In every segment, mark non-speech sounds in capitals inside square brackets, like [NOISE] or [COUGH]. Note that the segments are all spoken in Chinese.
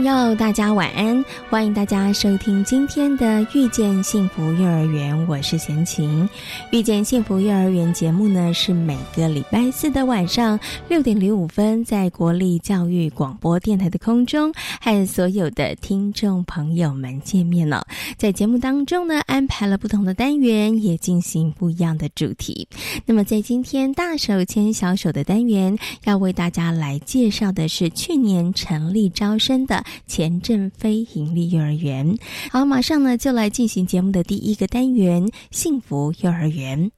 朋友，大家晚安！欢迎大家收听今天的《遇见幸福幼儿园》，我是贤琴。《遇见幸福幼儿园》节目呢，是每个礼拜四的晚上六点零五分，在国立教育广播电台的空中，和所有的听众朋友们见面了。在节目当中呢，安排了不同的单元，也进行不一样的主题。那么，在今天大手牵小手的单元，要为大家来介绍的是去年成立招生的。前镇非营利幼儿园，好，马上呢就来进行节目的第一个单元——幸福幼儿园。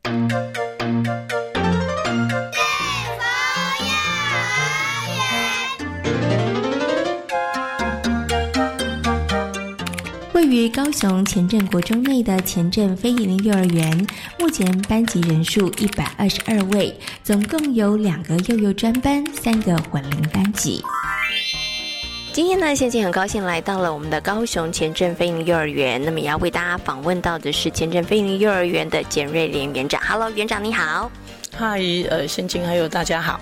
位于高雄前镇国中内的前镇非营利幼儿园，目前班级人数一百二十二位，总共有两个幼幼专班，三个混龄班级。今天呢，现在很高兴来到了我们的高雄前镇飞鹰幼儿园。那么也要为大家访问到的是前镇飞鹰幼儿园的简瑞莲园长。Hello，园长你好。嗨，呃，先晴还有大家好。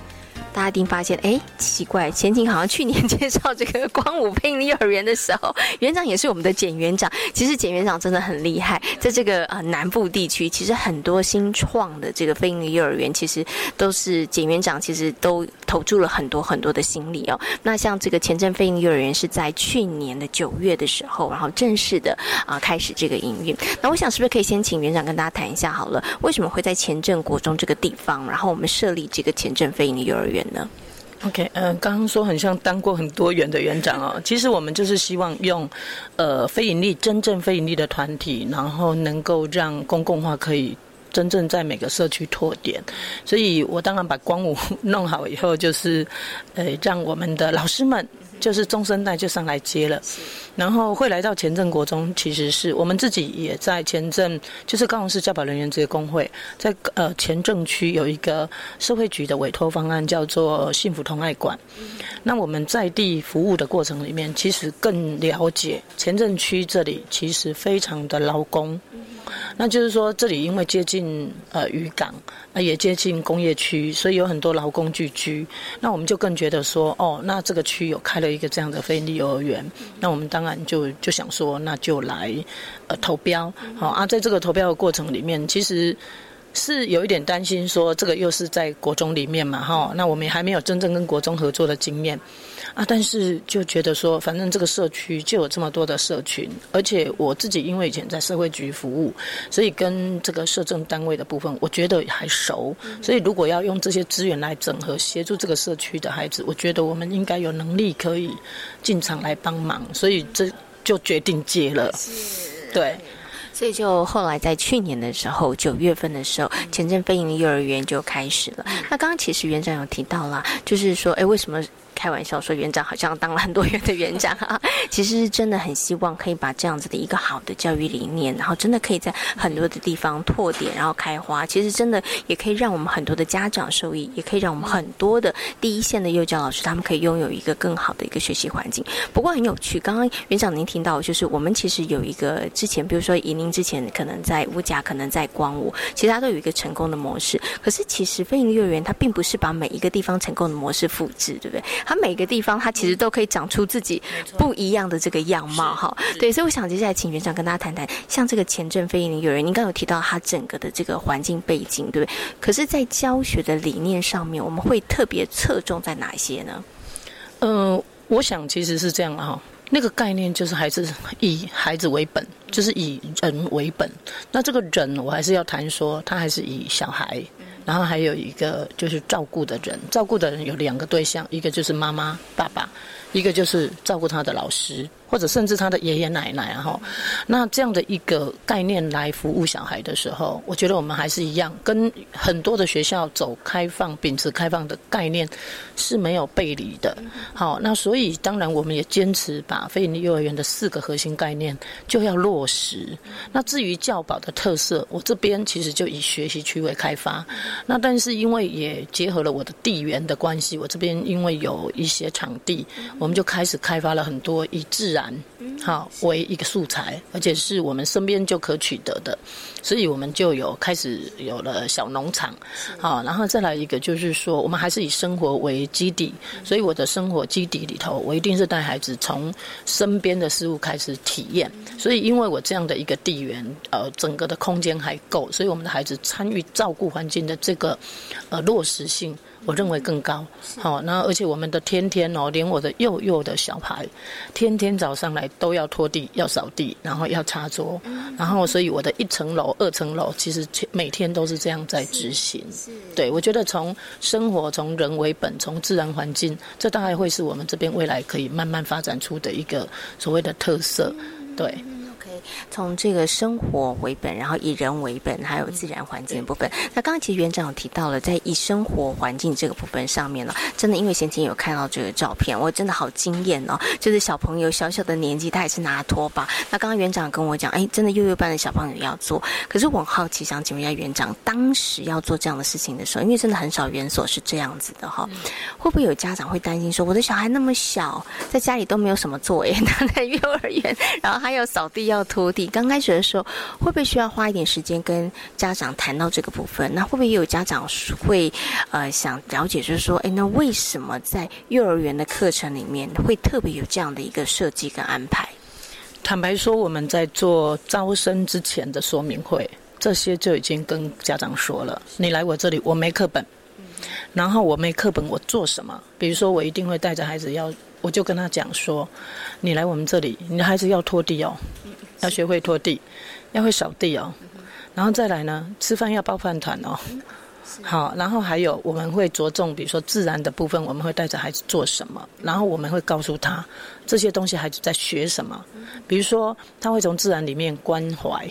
大家一定发现，哎，奇怪，前景好像去年介绍这个光武配音幼儿园的时候，园长也是我们的简园长。其实简园长真的很厉害，在这个呃南部地区，其实很多新创的这个飞音幼儿园，其实都是简园长，其实都投注了很多很多的心力哦。那像这个前镇飞音幼儿园是在去年的九月的时候，然后正式的啊开始这个营运。那我想是不是可以先请园长跟大家谈一下好了，为什么会在前镇国中这个地方，然后我们设立这个前镇飞音幼儿园？？OK，嗯，刚刚说很像当过很多园的园长哦。其实我们就是希望用，呃，非盈利真正非盈利的团体，然后能够让公共化可以真正在每个社区拓点。所以我当然把光武 [LAUGHS] 弄好以后，就是呃，让我们的老师们。就是中生代就上来接了，然后会来到前镇国中，其实是我们自己也在前镇，就是高雄市教保人员职业工会，在呃前镇区有一个社会局的委托方案，叫做幸福同爱馆。那我们在地服务的过程里面，其实更了解前镇区这里其实非常的劳工。那就是说，这里因为接近呃渔港，啊也接近工业区，所以有很多劳工聚居。那我们就更觉得说，哦，那这个区有开了一个这样的非利幼儿园，那我们当当然就就想说，那就来呃投标。好啊，在这个投标的过程里面，其实。是有一点担心，说这个又是在国中里面嘛，哈，那我们还没有真正跟国中合作的经验，啊，但是就觉得说，反正这个社区就有这么多的社群，而且我自己因为以前在社会局服务，所以跟这个社政单位的部分，我觉得还熟，所以如果要用这些资源来整合协助这个社区的孩子，我觉得我们应该有能力可以进场来帮忙，所以这就决定接了，对。所以就后来在去年的时候，九月份的时候，前阵飞营幼儿园就开始了。那刚刚其实园长有提到啦，就是说，哎，为什么？开玩笑说，园长好像当了很多园的园长啊，[LAUGHS] 其实是真的很希望可以把这样子的一个好的教育理念，然后真的可以在很多的地方拓点，然后开花。其实真的也可以让我们很多的家长受益，也可以让我们很多的第一线的幼教老师，他们可以拥有一个更好的一个学习环境。不过很有趣，刚刚园长您听到，就是我们其实有一个之前，比如说以您之前可能在乌甲，可能在光武，其实它都有一个成功的模式。可是其实飞行幼儿园它并不是把每一个地方成功的模式复制，对不对？它每个地方，它其实都可以长出自己不一样的这个样貌，哈。对，所以我想接下来请园长跟大家谈谈，像这个前镇飞鹰幼儿园，您刚有提到它整个的这个环境背景，对不对？可是，在教学的理念上面，我们会特别侧重在哪一些呢？嗯，我想其实是这样哈，那个概念就是还是以孩子为本，就是以人为本。那这个人，我还是要谈说，他还是以小孩。然后还有一个就是照顾的人，照顾的人有两个对象，一个就是妈妈、爸爸，一个就是照顾他的老师。或者甚至他的爷爷奶奶啊，哈，那这样的一个概念来服务小孩的时候，我觉得我们还是一样，跟很多的学校走开放、秉持开放的概念是没有背离的。好，那所以当然我们也坚持把非营利幼儿园的四个核心概念就要落实。那至于教保的特色，我这边其实就以学习区为开发。那但是因为也结合了我的地缘的关系，我这边因为有一些场地，我们就开始开发了很多以自然。好，为一个素材，而且是我们身边就可取得的，所以我们就有开始有了小农场。好，然后再来一个就是说，我们还是以生活为基底，所以我的生活基底里头，我一定是带孩子从身边的事物开始体验。所以，因为我这样的一个地缘，呃，整个的空间还够，所以我们的孩子参与照顾环境的这个呃落实性。我认为更高，好，那而且我们的天天哦，连我的幼幼的小孩，天天早上来都要拖地、要扫地，然后要擦桌，然后所以我的一层楼、二层楼，其实每天都是这样在执行。对，我觉得从生活、从人为本、从自然环境，这大概会是我们这边未来可以慢慢发展出的一个所谓的特色。对。从这个生活为本，然后以人为本，还有自然环境的部分。那刚刚其实园长有提到了，在以生活环境这个部分上面呢，真的因为先前有看到这个照片，我真的好惊艳哦！就是小朋友小小的年纪，他也是拿拖把。那刚刚园长跟我讲，哎，真的幼幼班的小朋友要做。可是我很好奇，想请问一下园长，当时要做这样的事情的时候，因为真的很少园所是这样子的哈，会不会有家长会担心说，我的小孩那么小，在家里都没有什么作业，[LAUGHS] 他在幼儿园，然后还有扫地要。拖地刚开始的时候，会不会需要花一点时间跟家长谈到这个部分？那会不会也有家长会呃想了解，就是说，哎，那为什么在幼儿园的课程里面会特别有这样的一个设计跟安排？坦白说，我们在做招生之前的说明会，这些就已经跟家长说了。你来我这里，我没课本，然后我没课本，我做什么？比如说，我一定会带着孩子要，我就跟他讲说，你来我们这里，你的孩子要拖地哦。要学会拖地，要会扫地哦，然后再来呢，吃饭要包饭团哦。好，然后还有我们会着重，比如说自然的部分，我们会带着孩子做什么，然后我们会告诉他这些东西孩子在学什么。比如说他会从自然里面关怀，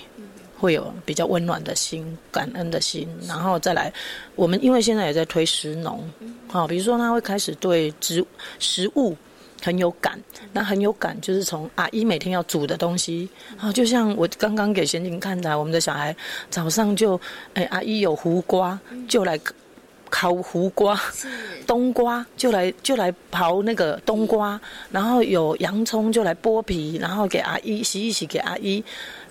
会有比较温暖的心、感恩的心，然后再来，我们因为现在也在推食农，好，比如说他会开始对植食物。很有感，那很有感，就是从阿姨每天要煮的东西啊，就像我刚刚给贤婷看的，我们的小孩早上就，哎，阿姨有胡瓜，就来烤胡瓜，冬瓜就来就来刨那个冬瓜，然后有洋葱就来剥皮，然后给阿姨洗一洗，给阿姨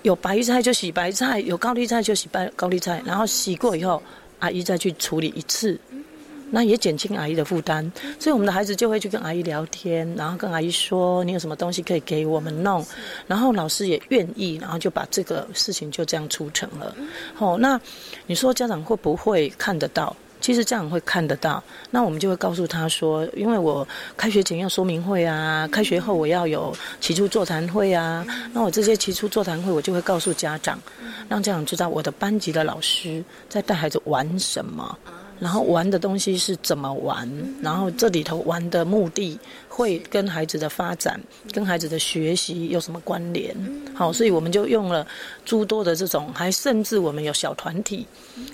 有白菜就洗白菜，有高丽菜就洗白高丽菜，然后洗过以后，阿姨再去处理一次。那也减轻阿姨的负担，所以我们的孩子就会去跟阿姨聊天，然后跟阿姨说你有什么东西可以给我们弄，然后老师也愿意，然后就把这个事情就这样促成了。哦，那你说家长会不会看得到？其实家长会看得到，那我们就会告诉他说，因为我开学前要说明会啊，开学后我要有起初座谈会啊，那我这些起初座谈会，我就会告诉家长，让家长知道我的班级的老师在带孩子玩什么。然后玩的东西是怎么玩？然后这里头玩的目的会跟孩子的发展、跟孩子的学习有什么关联？好，所以我们就用了诸多的这种，还甚至我们有小团体，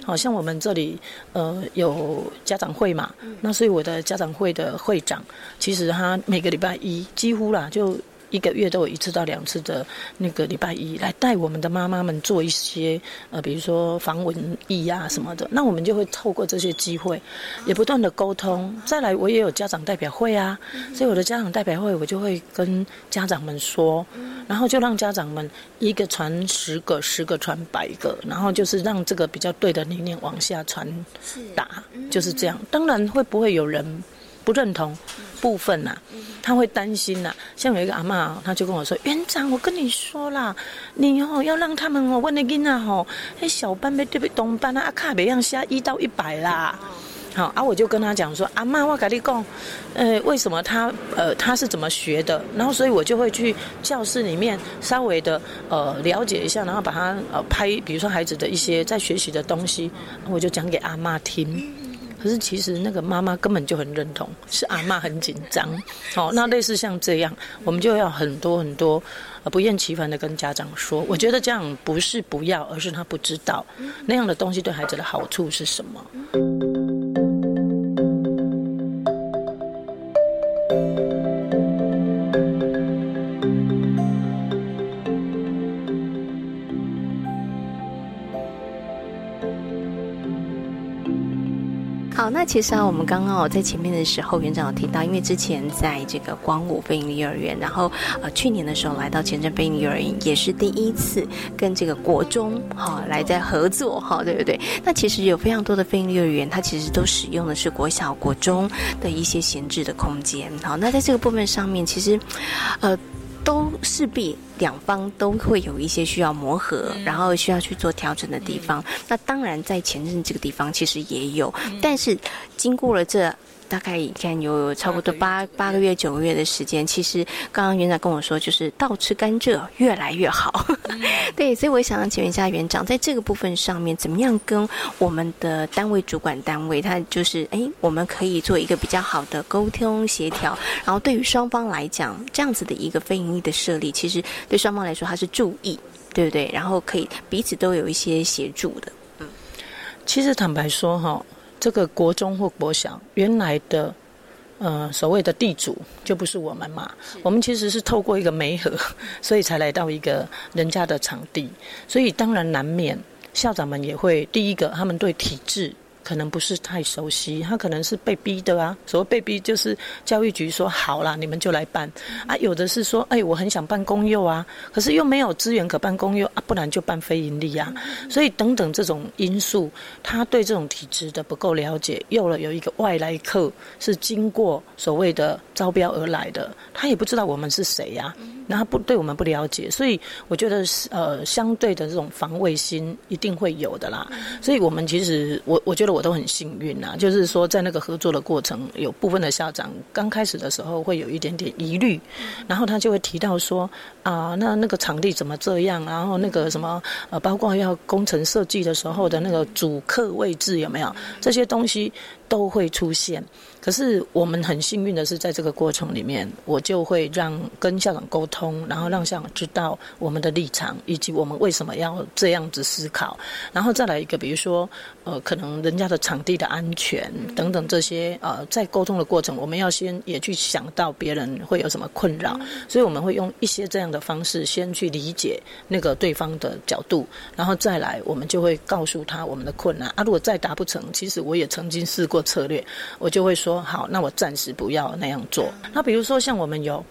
好像我们这里呃有家长会嘛，那所以我的家长会的会长，其实他每个礼拜一几乎啦就。一个月都有一次到两次的那个礼拜一来带我们的妈妈们做一些呃，比如说防蚊疫啊什么的。那我们就会透过这些机会，也不断的沟通。再来，我也有家长代表会啊，所以我的家长代表会，我就会跟家长们说，然后就让家长们一个传十个，十个传百个，然后就是让这个比较对的理念往下传达，就是这样。当然会不会有人不认同？部分呐，他会担心呐。像有一个阿妈，他就跟我说：“园长，我跟你说啦，你哦要让他们哦问的囡仔吼，那小班别特别东班啊，阿卡别样下一到一百啦。”好啊，我就跟他讲说：“阿妈，我跟你讲，呃，为什么他呃他是怎么学的？然后所以我就会去教室里面稍微的呃了解一下，然后把他呃拍，比如说孩子的一些在学习的东西，我就讲给阿妈听。”可是其实那个妈妈根本就很认同，是阿妈很紧张。好，那类似像这样，我们就要很多很多不厌其烦的跟家长说，我觉得这样不是不要，而是他不知道那样的东西对孩子的好处是什么。好，那其实啊，我们刚刚哦在前面的时候，园长有提到，因为之前在这个光武飞鹰幼儿园，然后呃去年的时候来到前镇飞鹰幼儿园，也是第一次跟这个国中哈来在合作哈，对不对？那其实有非常多的飞鹰幼儿园，它其实都使用的是国小、国中的一些闲置的空间。好，那在这个部分上面，其实呃。都势必两方都会有一些需要磨合，然后需要去做调整的地方。那当然，在前任这个地方其实也有，但是经过了这。大概你看有差不多八八个月九个月的时间，其实刚刚园长跟我说，就是倒吃甘蔗越来越好。[LAUGHS] 对，所以我想要请问一下园长，在这个部分上面，怎么样跟我们的单位主管单位，他就是哎，我们可以做一个比较好的沟通协调，[LAUGHS] 然后对于双方来讲，这样子的一个非盈利的设立，其实对双方来说它是注意，对不对？然后可以彼此都有一些协助的。嗯，其实坦白说哈。这个国中或国小原来的，呃，所谓的地主就不是我们嘛？我们其实是透过一个媒合，[LAUGHS] 所以才来到一个人家的场地，所以当然难免校长们也会第一个，他们对体制。可能不是太熟悉，他可能是被逼的啊。所谓被逼，就是教育局说好了，你们就来办啊。有的是说，哎，我很想办公幼啊，可是又没有资源可办公幼啊，不然就办非盈利啊。所以等等这种因素，他对这种体制的不够了解，又了有一个外来客是经过所谓的招标而来的，他也不知道我们是谁呀。那他不对我们不了解，所以我觉得是呃相对的这种防卫心一定会有的啦。所以我们其实我我觉得我都很幸运啊，就是说在那个合作的过程，有部分的校长刚开始的时候会有一点点疑虑，然后他就会提到说啊，那那个场地怎么这样？然后那个什么呃，包括要工程设计的时候的那个主客位置有没有这些东西？都会出现，可是我们很幸运的是，在这个过程里面，我就会让跟校长沟通，然后让校长知道我们的立场，以及我们为什么要这样子思考，然后再来一个，比如说，呃，可能人家的场地的安全等等这些，呃，在沟通的过程，我们要先也去想到别人会有什么困扰，所以我们会用一些这样的方式，先去理解那个对方的角度，然后再来，我们就会告诉他我们的困难啊。如果再达不成，其实我也曾经试过。策略，我就会说好，那我暂时不要那样做。那比如说像我们有。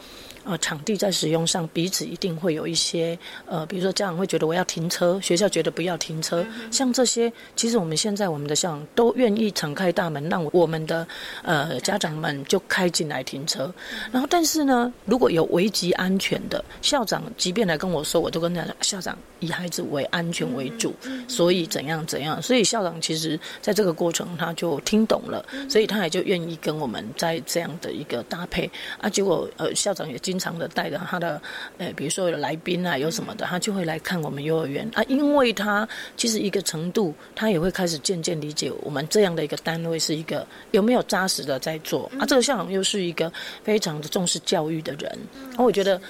呃，场地在使用上彼此一定会有一些呃，比如说家长会觉得我要停车，学校觉得不要停车，像这些，其实我们现在我们的校长都愿意敞开大门，让我们的呃家长们就开进来停车。然后，但是呢，如果有危及安全的校长，即便来跟我说，我都跟他讲，校长以孩子为安全为主，所以怎样怎样。所以校长其实在这个过程他就听懂了，所以他也就愿意跟我们在这样的一个搭配啊。结果呃，校长也经常的带着他的，呃，比如说有来宾啊，有什么的，他就会来看我们幼儿园啊，因为他其实一个程度，他也会开始渐渐理解我们这样的一个单位是一个有没有扎实的在做啊。这个校长又是一个非常的重视教育的人，然后我觉得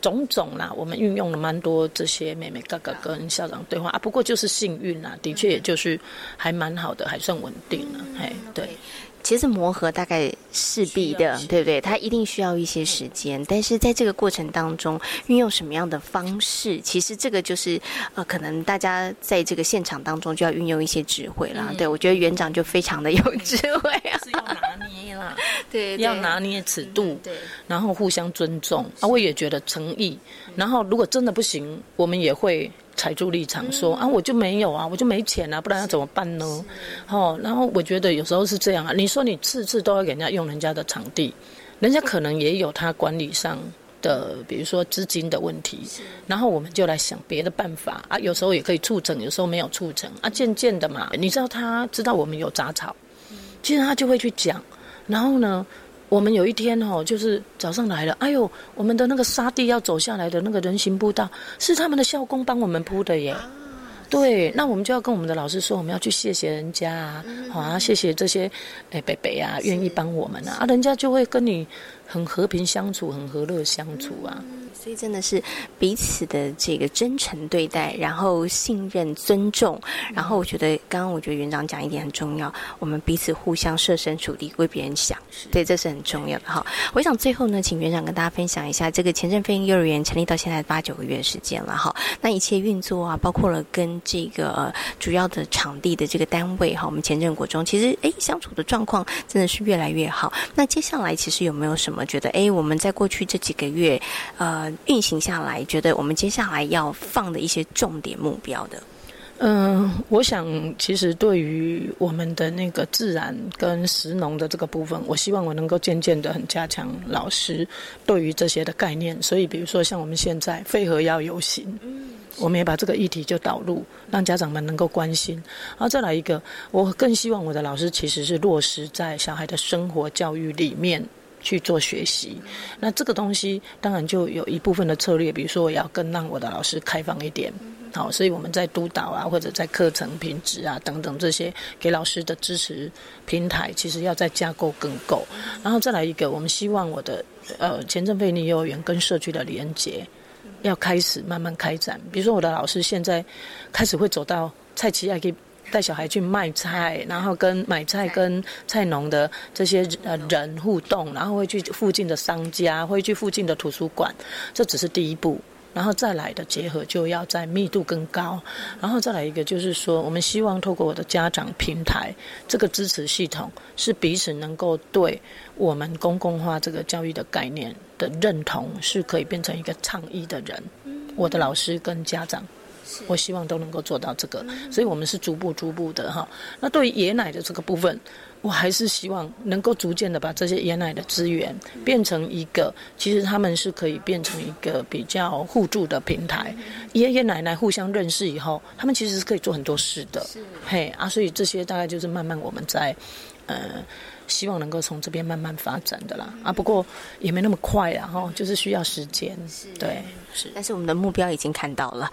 种种啦，我们运用了蛮多这些妹妹哥哥跟校长对话啊。不过就是幸运啦，的确也就是还蛮好的，还算稳定了，嘿，对。其实磨合大概势必的，对不对？它一定需要一些时间，但是在这个过程当中，运用什么样的方式，其实这个就是呃，可能大家在这个现场当中就要运用一些智慧了。对我觉得园长就非常的有智慧啊，[LAUGHS] 是要拿捏啦，对，要拿捏尺度，对，然后互相尊重啊，我也觉得诚意。然后如果真的不行，我们也会。踩住立场说啊，我就没有啊，我就没钱啊，不然要怎么办呢？哦，然后我觉得有时候是这样啊。你说你次次都要给人家用人家的场地，人家可能也有他管理上的，比如说资金的问题。然后我们就来想别的办法啊。有时候也可以促成，有时候没有促成啊。渐渐的嘛，你知道他知道我们有杂草，其实他就会去讲。然后呢？我们有一天哦，就是早上来了，哎呦，我们的那个沙地要走下来的那个人行步道，是他们的校工帮我们铺的耶。对，那我们就要跟我们的老师说，我们要去谢谢人家啊，好啊，谢谢这些哎北北啊，愿意帮我们啊，啊，人家就会跟你很和平相处，很和乐相处啊。所以真的是彼此的这个真诚对待，然后信任、尊重，然后我觉得刚刚我觉得园长讲一点很重要，我们彼此互相设身处地为别人想，对，这是很重要的哈。我想最后呢，请园长跟大家分享一下这个前镇飞鹰幼儿园成立到现在八九个月时间了哈，那一切运作啊，包括了跟这个主要的场地的这个单位哈，我们前镇国中其实哎相处的状况真的是越来越好。那接下来其实有没有什么觉得哎我们在过去这几个月呃。运行下来，觉得我们接下来要放的一些重点目标的，嗯，我想其实对于我们的那个自然跟实农的这个部分，我希望我能够渐渐的很加强老师对于这些的概念。所以，比如说像我们现在飞河要游行，嗯，我们也把这个议题就导入，让家长们能够关心。然后再来一个，我更希望我的老师其实是落实在小孩的生活教育里面。去做学习，那这个东西当然就有一部分的策略，比如说我要更让我的老师开放一点，好，所以我们在督导啊，或者在课程品质啊等等这些给老师的支持平台，其实要在架构更够。然后再来一个，我们希望我的呃前镇费力幼儿园跟社区的连接要开始慢慢开展，比如说我的老师现在开始会走到蔡奇亚可。带小孩去卖菜，然后跟买菜跟菜农的这些呃人互动，然后会去附近的商家，会去附近的图书馆，这只是第一步，然后再来的结合就要在密度更高，然后再来一个就是说，我们希望透过我的家长平台这个支持系统，是彼此能够对我们公共化这个教育的概念的认同，是可以变成一个倡议的人，我的老师跟家长。我希望都能够做到这个，所以我们是逐步逐步的哈。那对于爷奶的这个部分，我还是希望能够逐渐的把这些爷奶的资源变成一个，其实他们是可以变成一个比较互助的平台。爷爷奶奶互相认识以后，他们其实是可以做很多事的。嘿啊，所以这些大概就是慢慢我们在呃。希望能够从这边慢慢发展的啦。啊，不过也没那么快啦，哈，就是需要时间，对，是。但是我们的目标已经看到了，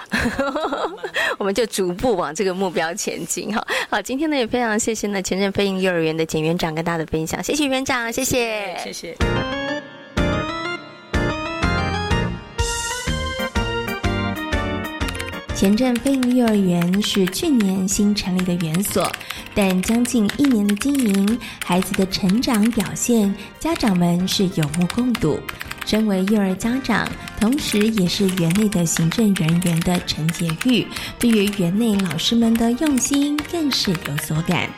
[LAUGHS] 我们就逐步往这个目标前进，哈。好，今天呢也非常谢谢呢前任飞鹰幼儿园的简园长跟大家的分享，谢谢园长，谢谢，谢谢。前镇飞云幼儿园是去年新成立的园所，但将近一年的经营，孩子的成长表现，家长们是有目共睹。身为幼儿家长，同时也是园内的行政人员的陈洁玉，对于园内老师们的用心，更是有所感。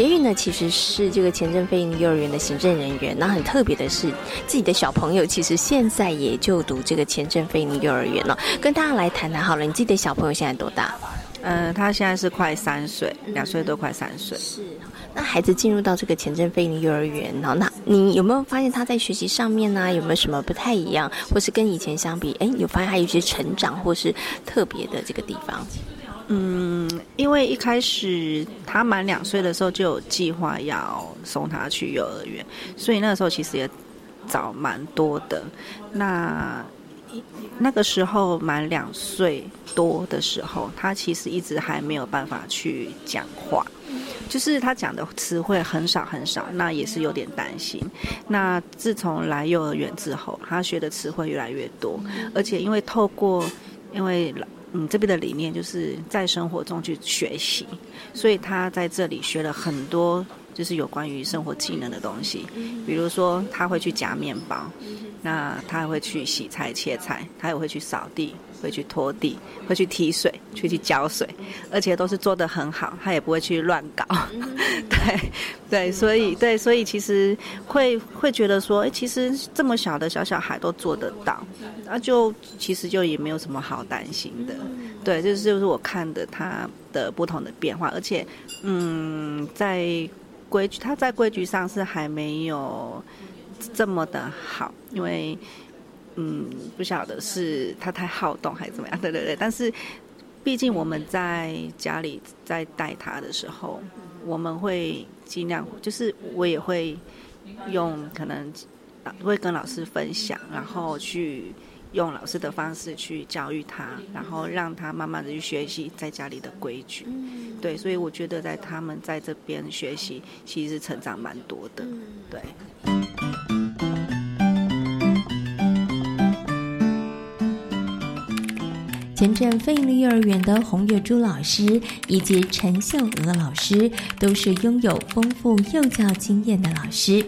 捷运呢，其实是这个前镇飞鹰幼儿园的行政人员。那很特别的是，自己的小朋友其实现在也就读这个前镇飞鹰幼儿园了。跟大家来谈谈好了，你自己的小朋友现在多大？呃，他现在是快三岁，两岁多快三岁。是。那孩子进入到这个前镇飞鹰幼儿园，然后那你有没有发现他在学习上面呢，有没有什么不太一样，或是跟以前相比，哎，有发现他有些成长或是特别的这个地方？嗯，因为一开始他满两岁的时候就有计划要送他去幼儿园，所以那个时候其实也早蛮多的。那那个时候满两岁多的时候，他其实一直还没有办法去讲话，就是他讲的词汇很少很少，那也是有点担心。那自从来幼儿园之后，他学的词汇越来越多，而且因为透过因为。嗯，这边的理念就是在生活中去学习，所以他在这里学了很多，就是有关于生活技能的东西。比如说，他会去夹面包，那他还会去洗菜切菜，他也会去扫地。会去拖地，会去提水，去去浇水，而且都是做得很好，他也不会去乱搞。[LAUGHS] 对，对，所以对，所以其实会会觉得说，哎，其实这么小的小小孩都做得到，那就其实就也没有什么好担心的。对，这就是我看的他的不同的变化，而且，嗯，在规矩，他在规矩上是还没有这么的好，因为。嗯，不晓得是他太好动还是怎么样？对对对，但是毕竟我们在家里在带他的时候，我们会尽量，就是我也会用可能会跟老师分享，然后去用老师的方式去教育他，然后让他慢慢的去学习在家里的规矩。对，所以我觉得在他们在这边学习，其实成长蛮多的。对。前镇飞营幼儿园的洪月珠老师以及陈秀娥老师都是拥有丰富幼教经验的老师，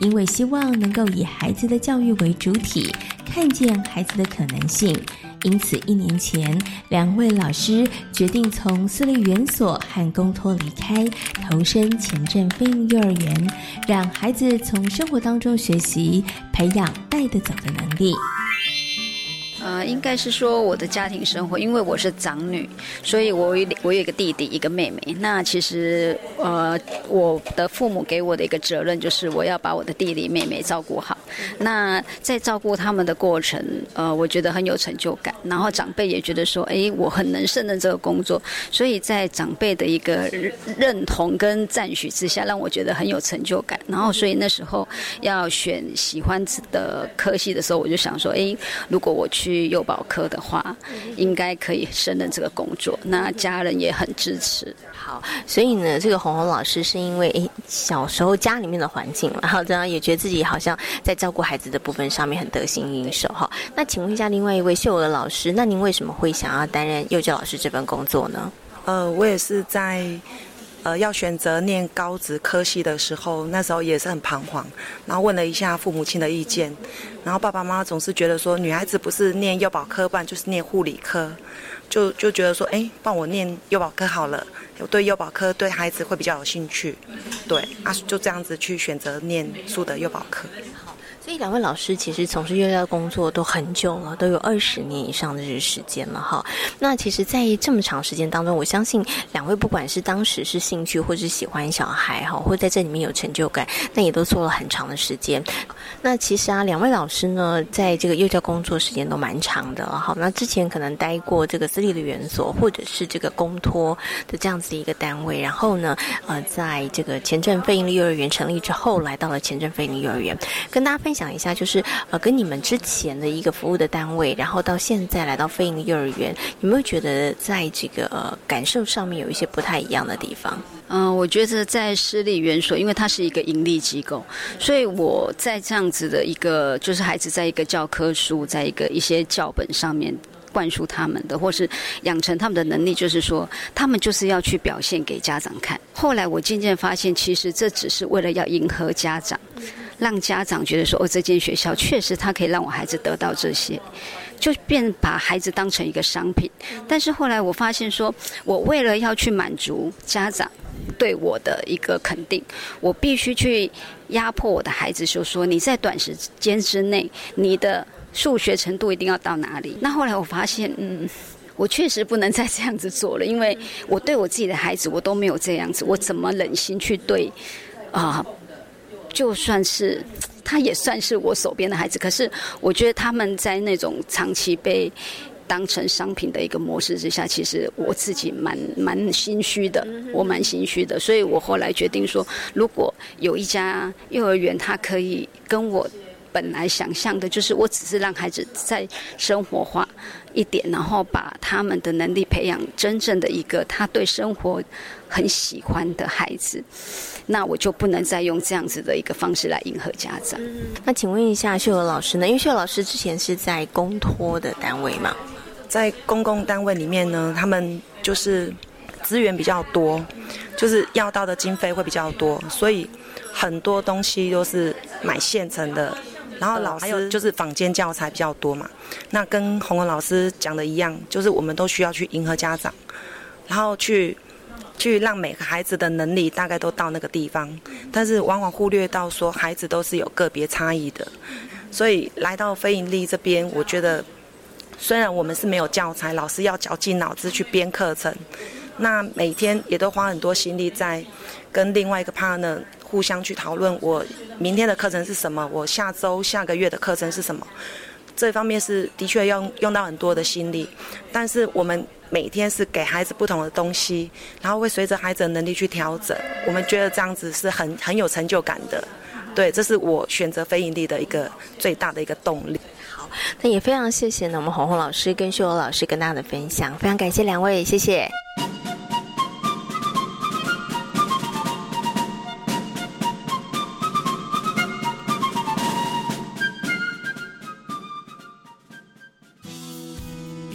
因为希望能够以孩子的教育为主体，看见孩子的可能性，因此一年前，两位老师决定从私立园所和公托离开，投身前镇飞营幼儿园，让孩子从生活当中学习，培养带得走的能力。呃，应该是说我的家庭生活，因为我是长女，所以我有我有一个弟弟，一个妹妹。那其实呃，我的父母给我的一个责任就是我要把我的弟弟妹妹照顾好。那在照顾他们的过程，呃，我觉得很有成就感。然后长辈也觉得说，哎，我很能胜任这个工作。所以在长辈的一个认同跟赞许之下，让我觉得很有成就感。然后所以那时候要选喜欢的科系的时候，我就想说，哎，如果我去。幼保科的话，应该可以胜任这个工作。那家人也很支持。好，所以呢，这个红红老师是因为诶小时候家里面的环境，然后这样也觉得自己好像在照顾孩子的部分上面很得心应手哈。那请问一下，另外一位秀娥老师，那您为什么会想要担任幼教老师这份工作呢？呃，我也是在。呃，要选择念高职科系的时候，那时候也是很彷徨，然后问了一下父母亲的意见，然后爸爸妈妈总是觉得说，女孩子不是念幼保科，不然就是念护理科，就就觉得说，哎，帮我念幼保科好了，我对幼保科对孩子会比较有兴趣，对，啊，就这样子去选择念书的幼保科。所以两位老师其实从事幼教工作都很久了，都有二十年以上的这个时间了哈。那其实，在这么长时间当中，我相信两位不管是当时是兴趣，或是喜欢小孩哈，或在这里面有成就感，那也都做了很长的时间。那其实啊，两位老师呢，在这个幼教工作时间都蛮长的了哈。那之前可能待过这个私立的园所，或者是这个公托的这样子的一个单位，然后呢，呃，在这个前镇飞营利幼儿园成立之后，来到了前镇飞营幼儿园，跟大家分。讲一下，就是呃，跟你们之前的一个服务的单位，然后到现在来到飞营幼儿园，有没有觉得在这个呃感受上面有一些不太一样的地方？嗯，我觉得在私立园所，因为它是一个盈利机构，所以我在这样子的一个，就是孩子在一个教科书，在一个一些教本上面灌输他们的，或是养成他们的能力，就是说他们就是要去表现给家长看。后来我渐渐发现，其实这只是为了要迎合家长。让家长觉得说哦，这间学校确实他可以让我孩子得到这些，就变把孩子当成一个商品。但是后来我发现说，我为了要去满足家长对我的一个肯定，我必须去压迫我的孩子，就说你在短时间之内，你的数学程度一定要到哪里？那后来我发现，嗯，我确实不能再这样子做了，因为我对我自己的孩子我都没有这样子，我怎么忍心去对啊？就算是，他也算是我手边的孩子。可是，我觉得他们在那种长期被当成商品的一个模式之下，其实我自己蛮蛮心虚的，我蛮心虚的。所以我后来决定说，如果有一家幼儿园，它可以跟我。本来想象的就是，我只是让孩子再生活化一点，然后把他们的能力培养真正的一个他对生活很喜欢的孩子，那我就不能再用这样子的一个方式来迎合家长。那请问一下秀娥老师呢？因为秀娥老师之前是在公托的单位嘛，在公共单位里面呢，他们就是资源比较多，就是要到的经费会比较多，所以很多东西都是买现成的。然后老师就是坊间教材比较多嘛，那跟洪文老师讲的一样，就是我们都需要去迎合家长，然后去去让每个孩子的能力大概都到那个地方，但是往往忽略到说孩子都是有个别差异的，所以来到非盈利这边，我觉得虽然我们是没有教材，老师要绞尽脑汁去编课程，那每天也都花很多心力在跟另外一个 partner。互相去讨论，我明天的课程是什么？我下周、下个月的课程是什么？这方面是的确要用到很多的心力，但是我们每天是给孩子不同的东西，然后会随着孩子的能力去调整。我们觉得这样子是很很有成就感的，对，这是我选择非盈利的一个最大的一个动力。好，那也非常谢谢呢，我们红红老师跟秀娥老师跟大家的分享，非常感谢两位，谢谢。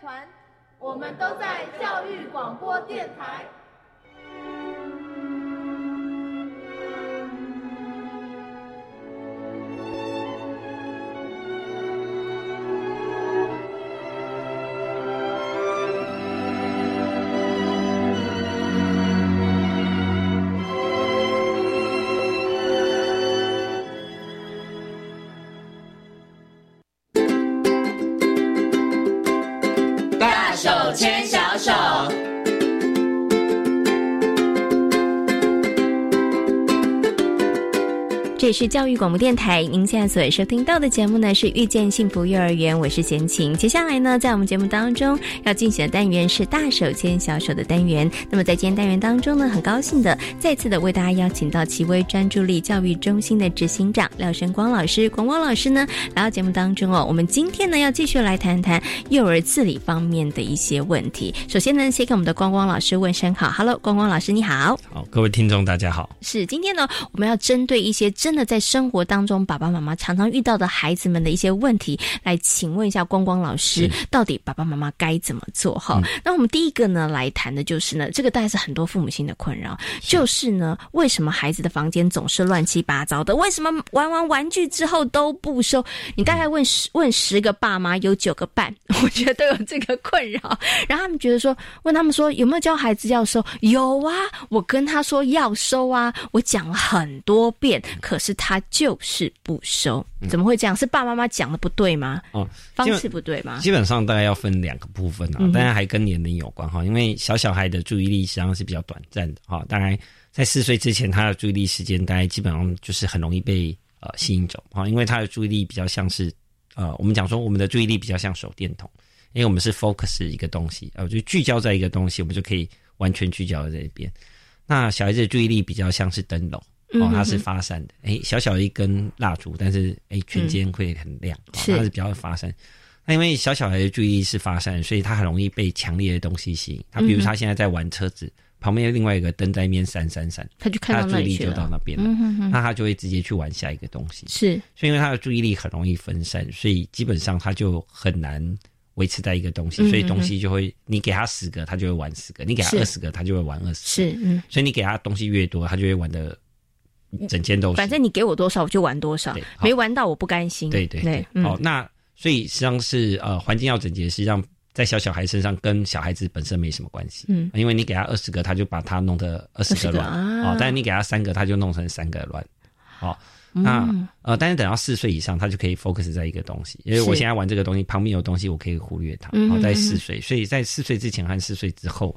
团，我们都在教育广播电台。这里是教育广播电台，您现在所收听到的节目呢是遇见幸福幼儿园，我是贤琴。接下来呢，在我们节目当中要进行的单元是大手牵小手的单元。那么在今天单元当中呢，很高兴的再次的为大家邀请到奇威专注力教育中心的执行长廖生光老师。光光老师呢来到节目当中哦，我们今天呢要继续来谈谈幼儿自理方面的一些问题。首先呢，先给我们的光光老师问声好，Hello，光光老师你好。好，各位听众大家好。是今天呢，我们要针对一些真那在生活当中，爸爸妈妈常常遇到的孩子们的一些问题，来请问一下光光老师，到底爸爸妈妈该怎么做？哈，那我们第一个呢，来谈的就是呢，这个大概是很多父母亲的困扰，就是呢，为什么孩子的房间总是乱七八糟的？为什么玩完玩具之后都不收？你大概问十问十个爸妈，有九个半，[LAUGHS] 我觉得都有这个困扰。然后他们觉得说，问他们说有没有教孩子要收？有啊，我跟他说要收啊，我讲了很多遍，可是。是他就是不收，怎么会这样？是爸爸妈妈讲的不对吗？哦，方式不对吗？基本上大概要分两个部分啊，当然还跟年龄有关哈。因为小小孩的注意力实际上是比较短暂的哈。当然，在四岁之前，他的注意力时间大概基本上就是很容易被呃吸引走哈。因为他的注意力比较像是呃，我们讲说我们的注意力比较像手电筒，因为我们是 focus 一个东西呃，就聚焦在一个东西，我们就可以完全聚焦在这边。那小孩子的注意力比较像是灯笼。哦，它是发散的，哎，小小一根蜡烛，但是哎，全间会很亮，它是比较发散。那因为小小孩的注意力是发散，所以他很容易被强烈的东西吸引。他比如他现在在玩车子，旁边有另外一个灯在那边闪闪闪，他就看到注意力就到那边了，那他就会直接去玩下一个东西。是，所以因为他的注意力很容易分散，所以基本上他就很难维持在一个东西，所以东西就会你给他十个，他就会玩十个；你给他二十个，他就会玩二十。是，嗯，所以你给他东西越多，他就会玩的。整间都是，反正你给我多少我就玩多少，没玩到我不甘心。对对对，好，那所以实际上是呃环境要整洁，实际上在小小孩身上跟小孩子本身没什么关系。嗯，因为你给他二十个，他就把他弄得二十个乱啊，但是你给他三个，他就弄成三个乱。好，那呃，但是等到四岁以上，他就可以 focus 在一个东西，因为我现在玩这个东西，旁边有东西我可以忽略它。好，在四岁，所以在四岁之前和四岁之后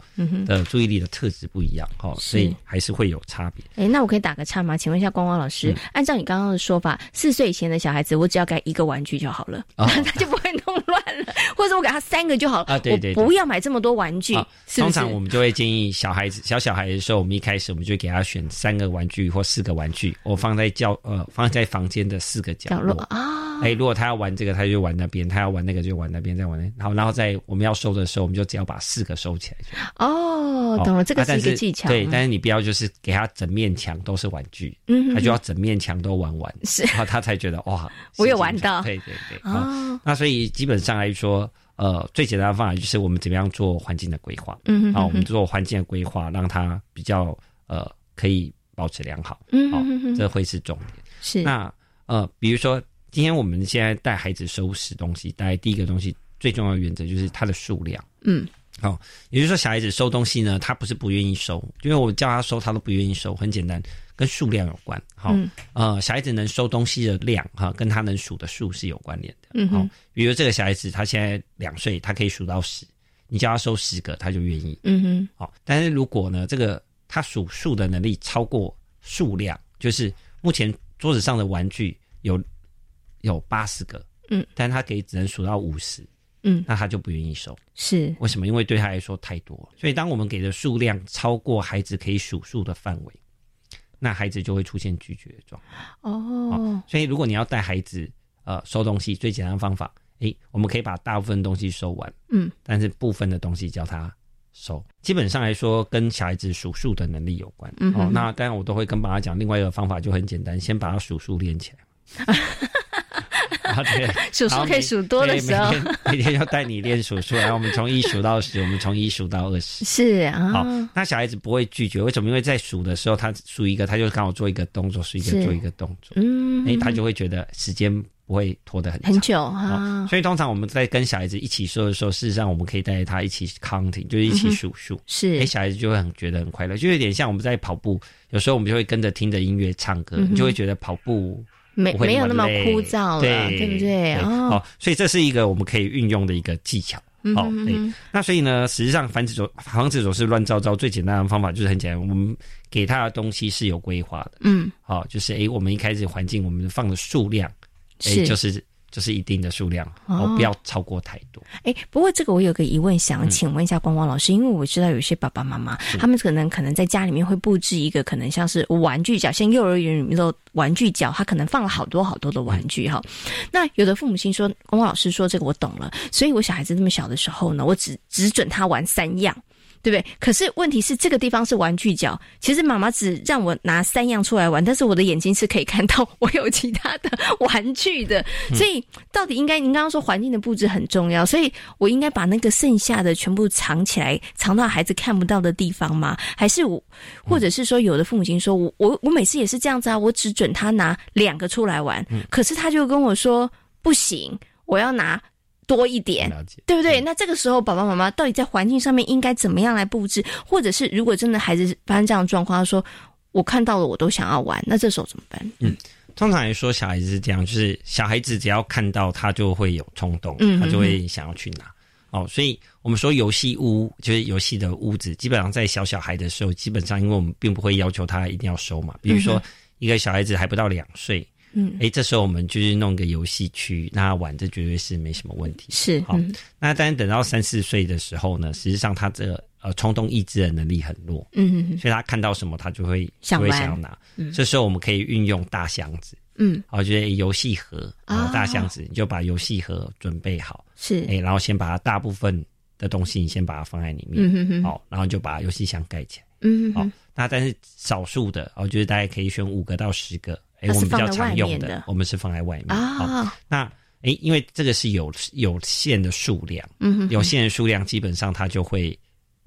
的注意力的特质不一样，哈，所以还是会有差别。哎，那我可以打个岔吗？请问一下光光老师，按照你刚刚的说法，四岁以前的小孩子，我只要给一个玩具就好了，[LAUGHS] 他就不会弄乱了，或者我给他三个就好了啊？对对，不要买这么多玩具。通常我们就会建议小孩子、小小孩的时候，我们一开始我们就给他选三个玩具或四个玩具，我放在教呃放在房间的四个角落。啊，哎，如果他要玩这个，他就玩那边；他要玩那个，就玩那边，再玩那。好，然后在我们要收的时候，我们就只要把四个收起来。哦，懂了，这个是一个技巧。对，但是你不要就是给他整面墙都是玩具，嗯，他就要整面墙都玩完，是，然后他才觉得哇，[LAUGHS] 我有玩到。对对对。哦，那所以基本上来说，呃，最简单的方法就是我们怎么样做环境的规划。嗯，好，我们做环境的规划，让他比较呃可以保持良好。嗯，好，这会是重点。是那。呃，比如说，今天我们现在带孩子收拾东西，大概第一个东西最重要的原则就是它的数量。嗯，好，也就是说，小孩子收东西呢，他不是不愿意收，因为我叫他收，他都不愿意收，很简单，跟数量有关。好，呃，小孩子能收东西的量，哈，跟他能数的数是有关联的。嗯，好，比如这个小孩子他现在两岁，他可以数到十，你叫他收十个，他就愿意。嗯哼，好，但是如果呢，这个他数数的能力超过数量，就是目前。桌子上的玩具有有八十个，嗯，但他可以只能数到五十，嗯，那他就不愿意收。是为什么？因为对他来说太多。所以当我们给的数量超过孩子可以数数的范围，那孩子就会出现拒绝的状况。哦，所以如果你要带孩子呃收东西，最简单的方法，诶，我们可以把大部分东西收完，嗯，但是部分的东西叫他。收，基本上来说跟小孩子数数的能力有关。哦，那当然我都会跟爸爸讲，另外一个方法就很简单，先把他数数练起来。[LAUGHS] 对，[LAUGHS] 数数可以数多的时候，每天每天要带你练数数，然后我们从一数到十，我们从一数到二十。是啊，好，那小孩子不会拒绝，为什么？因为在数的时候，他数一个，他就刚好做一个动作，数一个做一个动作，嗯，哎，他就会觉得时间。不会拖得很很久啊，所以通常我们在跟小孩子一起说的时候，事实上我们可以带着他一起 counting，就是一起数数，是，哎，小孩子就会很觉得很快乐，就有点像我们在跑步，有时候我们就会跟着听着音乐唱歌，你就会觉得跑步没没有那么枯燥了，对不对？哦，所以这是一个我们可以运用的一个技巧。好，对，那所以呢，实际上防止走防止总是乱糟糟，最简单的方法就是很简单，我们给他的东西是有规划的，嗯，好，就是哎，我们一开始环境我们放的数量，哎，就是。就是一定的数量，哦，不要超过太多。哎，不过这个我有个疑问，想请问一下光光老师，因为我知道有些爸爸妈妈，他们可能可能在家里面会布置一个可能像是玩具角，像幼儿园里面的玩具角，他可能放了好多好多的玩具哈。那有的父母亲说，光光老师说这个我懂了，所以我小孩子那么小的时候呢，我只只准他玩三样。对不对？可是问题是，这个地方是玩具角。其实妈妈只让我拿三样出来玩，但是我的眼睛是可以看到我有其他的玩具的。所以，到底应该您刚刚说环境的布置很重要，所以我应该把那个剩下的全部藏起来，藏到孩子看不到的地方吗？还是我，或者是说，有的父母亲说我我我每次也是这样子啊，我只准他拿两个出来玩，可是他就跟我说不行，我要拿。多一点，对不对？那这个时候，爸爸妈妈到底在环境上面应该怎么样来布置？或者是如果真的孩子发生这样的状况，他说我看到了，我都想要玩，那这时候怎么办？嗯，通常来说，小孩子是这样，就是小孩子只要看到他就会有冲动，他就会想要去拿。哦，所以我们说游戏屋就是游戏的屋子，基本上在小小孩的时候，基本上因为我们并不会要求他一定要收嘛。比如说一个小孩子还不到两岁。嗯，哎，这时候我们就是弄个游戏区，那玩，这绝对是没什么问题。是好，那但是等到三四岁的时候呢，实际上他这个呃冲动抑制的能力很弱，嗯，所以他看到什么他就会就会想要拿。这时候我们可以运用大箱子，嗯，好，就是游戏盒啊，大箱子，你就把游戏盒准备好，是，哎，然后先把它大部分的东西你先把它放在里面，好，然后就把游戏箱盖起来，嗯，好，那但是少数的，我觉得大家可以选五个到十个。哎，我们比较常用的，我们是放在外面。哦，那哎，因为这个是有有限的数量，嗯，有限的数量，基本上它就会，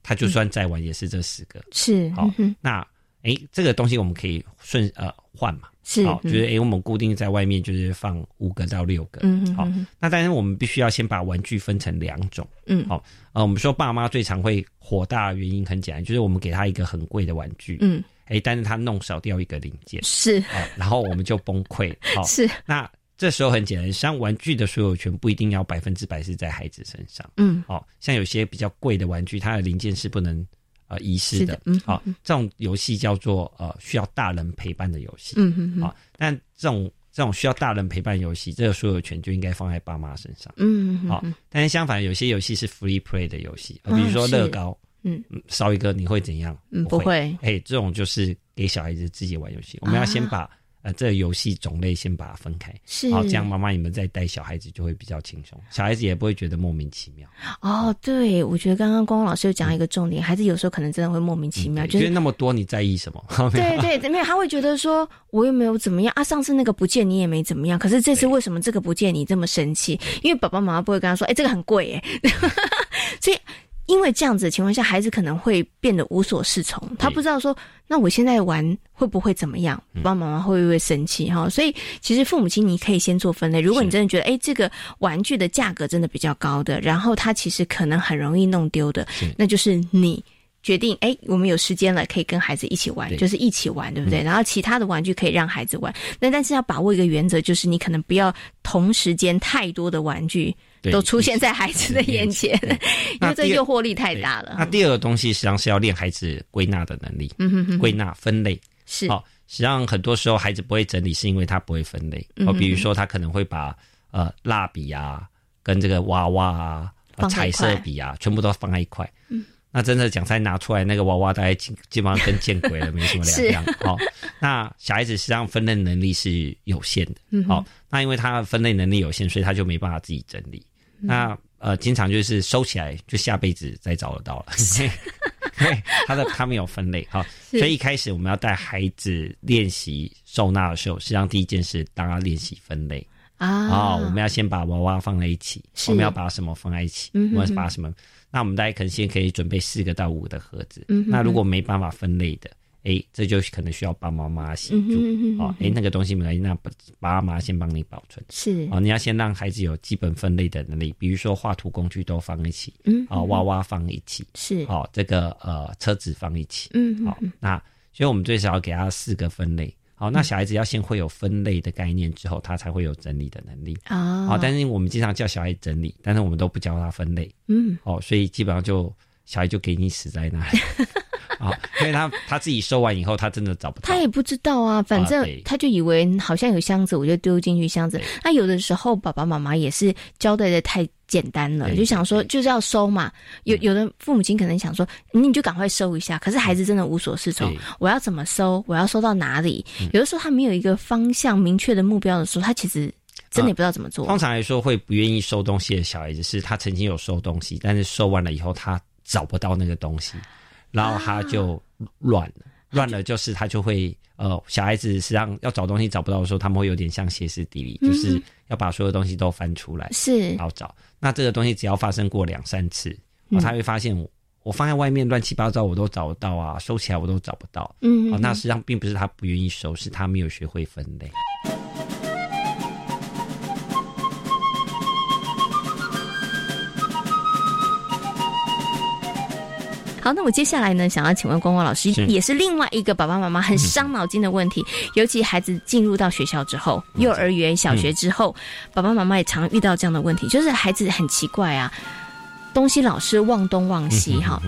它就算再晚也是这十个。是，好，那哎，这个东西我们可以顺呃换嘛，是，好，就是哎，我们固定在外面就是放五个到六个，嗯，好，那但是我们必须要先把玩具分成两种，嗯，好，呃，我们说爸妈最常会火大的原因很简单，就是我们给他一个很贵的玩具，嗯，哎，但是他弄少掉一个零件，是，好，然后我们就崩溃，好，是，那这时候很简单，像玩具的所有权不一定要百分之百是在孩子身上，嗯，好，像有些比较贵的玩具，它的零件是不能。呃，遗失的，嗯，好，这种游戏叫做呃需要大人陪伴的游戏，嗯嗯好，但这种这种需要大人陪伴游戏，这个所有权就应该放在爸妈身上，嗯，好，但是相反，有些游戏是 free play 的游戏，比如说乐高，嗯，烧一个你会怎样？嗯，不会，哎，这种就是给小孩子自己玩游戏，我们要先把。呃，这个游戏种类先把它分开，是好，这样妈妈你们再带小孩子就会比较轻松，小孩子也不会觉得莫名其妙。哦，对，我觉得刚刚光光老师有讲一个重点，孩子有时候可能真的会莫名其妙，觉得那么多你在意什么？[LAUGHS] 对对，没有，他会觉得说我又没有怎么样啊，上次那个不见你也没怎么样，可是这次为什么这个不见你这么生气？因为爸爸妈妈不会跟他说，哎，这个很贵哎，[LAUGHS] 所以。因为这样子的情况下，孩子可能会变得无所适从，他不知道说，那我现在玩会不会怎么样？爸爸妈妈会不会生气？哈，所以其实父母亲你可以先做分类。如果你真的觉得，哎，这个玩具的价格真的比较高的，然后它其实可能很容易弄丢的，那就是你决定，哎，我们有时间了，可以跟孩子一起玩，就是一起玩，对不对？然后其他的玩具可以让孩子玩，那但是要把握一个原则，就是你可能不要同时间太多的玩具。都出现在孩子的眼前，[LAUGHS] 因为这诱惑力太大了。那第二个东西实际上是要练孩子归纳的能力，嗯哼哼，归纳分类是好。实际上很多时候孩子不会整理，是因为他不会分类。哦，比如说他可能会把呃蜡笔啊，跟这个娃娃啊、彩色笔啊，全部都放在一块。嗯，那真的讲才拿出来那个娃娃，大概基基本上跟见鬼了，没什么两样。好，那小孩子实际上分类能力是有限的。嗯，好，那因为他分类能力有限，所以他就没办法自己整理。那呃，经常就是收起来，就下辈子再找得到了。[LAUGHS] 对，他的他没有分类哈，所以一开始我们要带孩子练习收纳的时候，实际上第一件事，当他练习分类啊。哦，我们要先把娃娃放在一起，我们要把什么放在一起，我们要把什么？那我们大家可能先可以准备四个到五个的盒子。那如果没办法分类的。哎，这就可能需要爸爸妈妈协助哦。哎，那个东西没关系，那爸爸妈先帮你保存。是哦，你要先让孩子有基本分类的能力，比如说画图工具都放一起，嗯，哦，娃娃放一起，是哦，这个呃车子放一起，嗯，好，那所以我们最少要给他四个分类。好，那小孩子要先会有分类的概念之后，他才会有整理的能力啊。好，但是我们经常叫小孩整理，但是我们都不教他分类，嗯，哦，所以基本上就小孩就给你死在那里。[LAUGHS] 啊，因为他他自己收完以后，他真的找不到。他也不知道啊，反正他就以为好像有箱子，我就丢进去箱子。那有的时候爸爸妈妈也是交代的太简单了，就想说就是要收嘛。有有的父母亲可能想说，你就赶快收一下。可是孩子真的无所适从，我要怎么收？我要收到哪里？有的时候他没有一个方向明确的目标的时候，他其实真的也不知道怎么做。通常来说，会不愿意收东西的小孩子，是他曾经有收东西，但是收完了以后，他找不到那个东西。然后他就乱了，乱了就是他就会呃，小孩子实际上要找东西找不到的时候，他们会有点像歇斯底里，就是要把所有东西都翻出来，是然后找。那这个东西只要发生过两三次，他会发现我我放在外面乱七八糟我都找得到啊，收起来我都找不到。嗯，哦，那实际上并不是他不愿意收，是他没有学会分类。好，那我接下来呢，想要请问光光老师，也是另外一个爸爸妈妈很伤脑筋的问题，尤其孩子进入到学校之后，幼儿园、小学之后，爸爸妈妈也常遇到这样的问题，就是孩子很奇怪啊，东西老是忘东忘西，哈。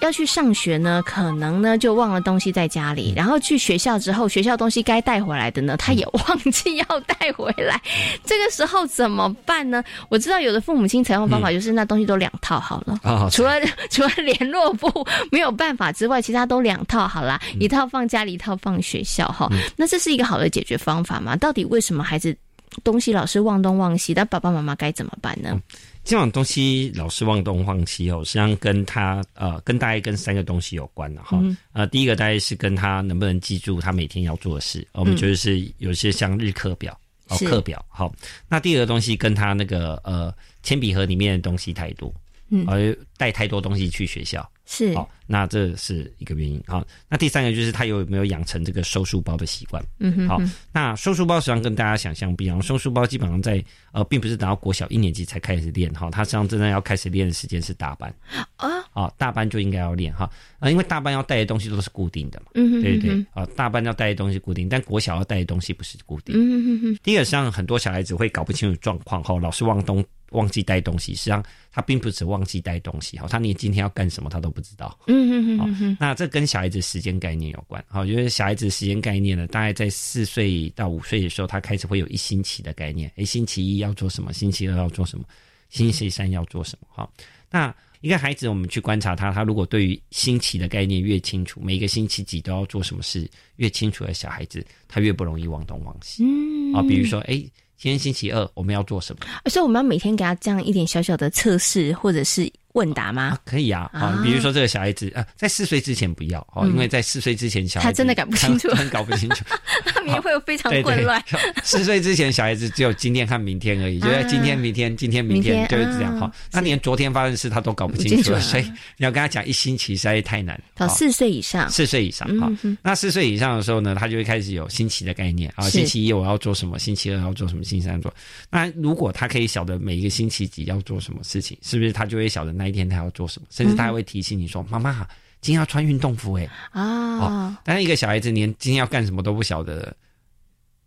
要去上学呢，可能呢就忘了东西在家里，然后去学校之后，学校东西该带回来的呢，他也忘记要带回来。这个时候怎么办呢？我知道有的父母亲采用方法就是那东西都两套好了，除了 [LAUGHS] 除了联络簿没有办法之外，其他都两套好啦，一套放家里，一套放学校哈。那这是一个好的解决方法吗？到底为什么孩子东西老是忘东忘西？那爸爸妈妈该怎么办呢？这种东西老是忘东忘西哦，实际上跟他呃，跟大概跟三个东西有关的哈。呃，第一个大概是跟他能不能记住他每天要做的事，我们觉得是有些像日课表哦，课表好。那第二个东西跟他那个呃铅笔盒里面的东西太多，嗯，而带太多东西去学校是。好，那这是一个原因。好，那第三个就是他有没有养成这个收书包的习惯。嗯哼好，那收书包实际上跟大家想象不一样，收书包基本上在呃，并不是等到国小一年级才开始练哈，他实际上真正要开始练的时间是大班。啊，啊，大班就应该要练哈，啊，因为大班要带的东西都是固定的嘛，嗯哼对对对。啊，大班要带的东西固定，但国小要带的东西不是固定。嗯哼哼哼，第一个，实际上很多小孩子会搞不清楚状况，哈，老是忘东忘记带东西，实际上他并不只忘记带东西，哈，他连今天要干什么他都不知道。嗯哼哼哼哼，那这跟小孩子时间概念有关，好，就是小孩子时间概念呢，大概在四岁到五岁的时候，他开始会有一星期的概念，诶，星期一要做什么，星期二要做什么，星期三要做什么，哈。那一个孩子，我们去观察他，他如果对于星期的概念越清楚，每个星期几都要做什么事越清楚的小孩子，他越不容易忘东忘西。嗯啊，比如说，诶，今天星期二我们要做什么？所以我们要每天给他这样一点小小的测试或者是问答吗？可以啊，啊啊，比如说这个小孩子，啊，在四岁之前不要哦，嗯因为在四岁之前小孩子他真的搞不清楚 [LAUGHS] 搞不清楚。[LAUGHS] 他明天会有非常混乱。[LAUGHS] 四岁之前，小孩子只有今天和明天而已，就在今天、明天、今天、明天，就是这样哈啊。那连昨天发生的事他都搞不清楚所以你要跟他讲一星期实在是太难。好到四岁以上，四岁以上哈嗯，那四岁以上的时候呢，他就会开始有星期的概念啊。星期一我要做什么，星期二要做什么，星期三要做。那如果他可以晓得每一个星期几要做什么事情，是不是他就会晓得那一天他要做什么？甚至他还会提醒你说：“妈妈，今天要穿运动服哎。”啊，但是一个小孩子连今天要干什么都不晓得，